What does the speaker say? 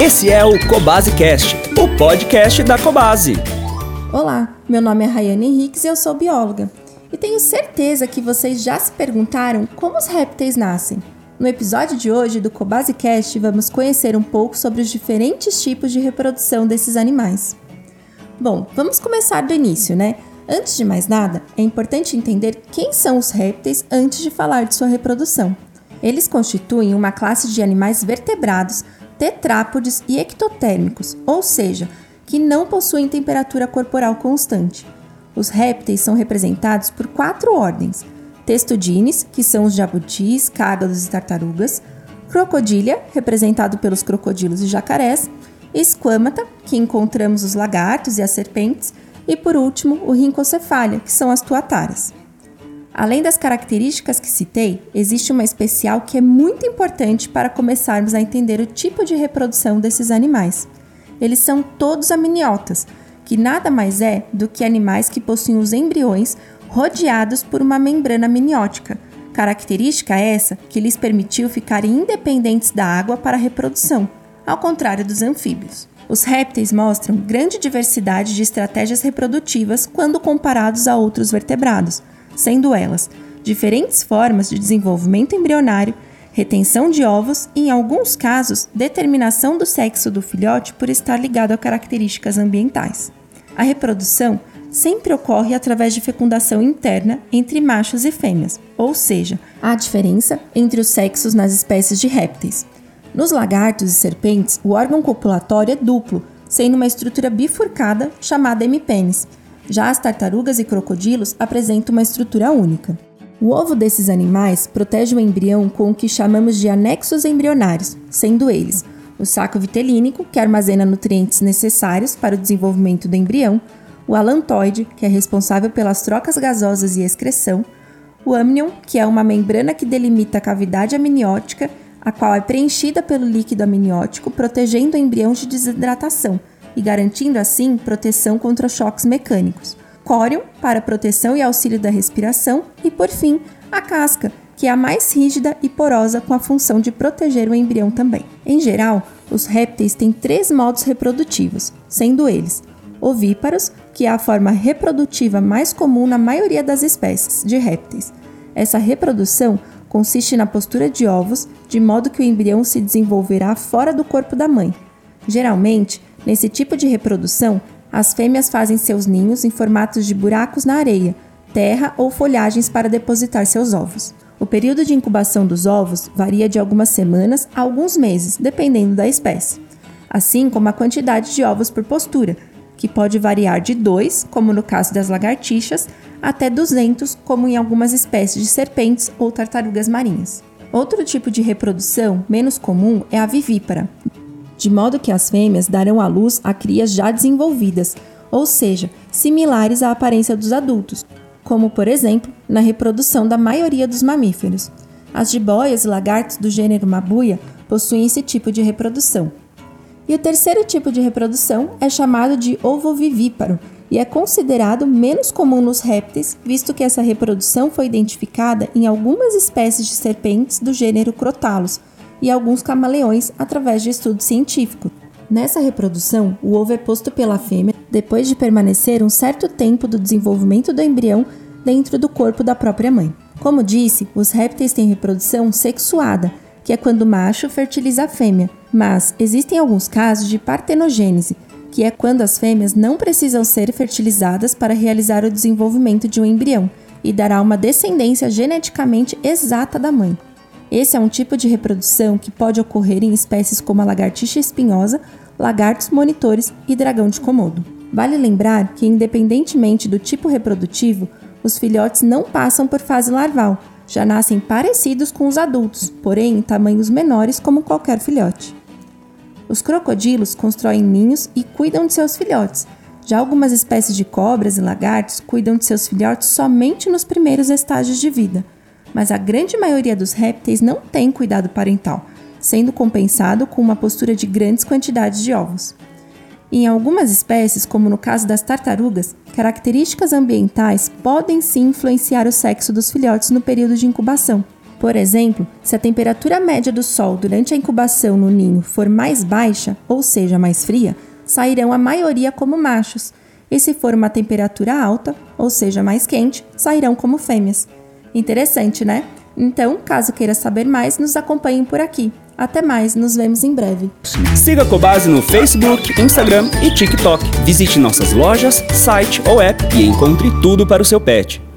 Esse é o Cobase Cast, o podcast da Cobase. Olá, meu nome é Rayane Henriques e eu sou bióloga. E tenho certeza que vocês já se perguntaram como os répteis nascem. No episódio de hoje do Cobase Cast, vamos conhecer um pouco sobre os diferentes tipos de reprodução desses animais. Bom, vamos começar do início, né? Antes de mais nada, é importante entender quem são os répteis antes de falar de sua reprodução. Eles constituem uma classe de animais vertebrados, tetrápodes e ectotérmicos, ou seja, que não possuem temperatura corporal constante. Os répteis são representados por quatro ordens: Testudines, que são os jabutis, cágados e tartarugas, Crocodília, representado pelos crocodilos e jacarés, Esquamata, que encontramos os lagartos e as serpentes, e por último, o Rhincocephalia, que são as tuataras. Além das características que citei, existe uma especial que é muito importante para começarmos a entender o tipo de reprodução desses animais. Eles são todos amniotas, que nada mais é do que animais que possuem os embriões rodeados por uma membrana amniótica, característica essa que lhes permitiu ficarem independentes da água para a reprodução, ao contrário dos anfíbios. Os répteis mostram grande diversidade de estratégias reprodutivas quando comparados a outros vertebrados, sendo elas diferentes formas de desenvolvimento embrionário, retenção de ovos e, em alguns casos, determinação do sexo do filhote por estar ligado a características ambientais. A reprodução sempre ocorre através de fecundação interna entre machos e fêmeas, ou seja, há diferença entre os sexos nas espécies de répteis. Nos lagartos e serpentes, o órgão copulatório é duplo, sendo uma estrutura bifurcada chamada hemipênis, já as tartarugas e crocodilos apresentam uma estrutura única. O ovo desses animais protege o embrião com o que chamamos de anexos embrionários, sendo eles o saco vitelínico, que armazena nutrientes necessários para o desenvolvimento do embrião, o alantoide, que é responsável pelas trocas gasosas e excreção, o amnion, que é uma membrana que delimita a cavidade amniótica, a qual é preenchida pelo líquido amniótico, protegendo o embrião de desidratação, e garantindo assim proteção contra choques mecânicos. Córium, para proteção e auxílio da respiração, e por fim, a casca, que é a mais rígida e porosa com a função de proteger o embrião também. Em geral, os répteis têm três modos reprodutivos, sendo eles ovíparos, que é a forma reprodutiva mais comum na maioria das espécies de répteis. Essa reprodução consiste na postura de ovos, de modo que o embrião se desenvolverá fora do corpo da mãe. Geralmente, Nesse tipo de reprodução, as fêmeas fazem seus ninhos em formatos de buracos na areia, terra ou folhagens para depositar seus ovos. O período de incubação dos ovos varia de algumas semanas a alguns meses, dependendo da espécie, assim como a quantidade de ovos por postura, que pode variar de 2, como no caso das lagartixas, até 200, como em algumas espécies de serpentes ou tartarugas marinhas. Outro tipo de reprodução, menos comum, é a vivípara, de modo que as fêmeas darão à luz a crias já desenvolvidas, ou seja, similares à aparência dos adultos, como por exemplo na reprodução da maioria dos mamíferos. As jiboias e lagartos do gênero Mabuia possuem esse tipo de reprodução. E o terceiro tipo de reprodução é chamado de ovovivíparo e é considerado menos comum nos répteis, visto que essa reprodução foi identificada em algumas espécies de serpentes do gênero Crotalus, e alguns camaleões através de estudo científico. Nessa reprodução, o ovo é posto pela fêmea depois de permanecer um certo tempo do desenvolvimento do embrião dentro do corpo da própria mãe. Como disse, os répteis têm reprodução sexuada, que é quando o macho fertiliza a fêmea, mas existem alguns casos de partenogênese, que é quando as fêmeas não precisam ser fertilizadas para realizar o desenvolvimento de um embrião e dará uma descendência geneticamente exata da mãe. Esse é um tipo de reprodução que pode ocorrer em espécies como a lagartixa espinhosa, lagartos monitores e dragão de Komodo. Vale lembrar que, independentemente do tipo reprodutivo, os filhotes não passam por fase larval, já nascem parecidos com os adultos, porém em tamanhos menores como qualquer filhote. Os crocodilos constroem ninhos e cuidam de seus filhotes. Já algumas espécies de cobras e lagartos cuidam de seus filhotes somente nos primeiros estágios de vida mas a grande maioria dos répteis não tem cuidado parental, sendo compensado com uma postura de grandes quantidades de ovos. Em algumas espécies, como no caso das tartarugas, características ambientais podem sim influenciar o sexo dos filhotes no período de incubação. Por exemplo, se a temperatura média do Sol durante a incubação no ninho for mais baixa, ou seja, mais fria, sairão a maioria como machos, e se for uma temperatura alta, ou seja, mais quente, sairão como fêmeas. Interessante, né? Então, caso queira saber mais, nos acompanhem por aqui. Até mais, nos vemos em breve. Siga a Cobase no Facebook, Instagram e TikTok. Visite nossas lojas, site ou app e encontre tudo para o seu pet.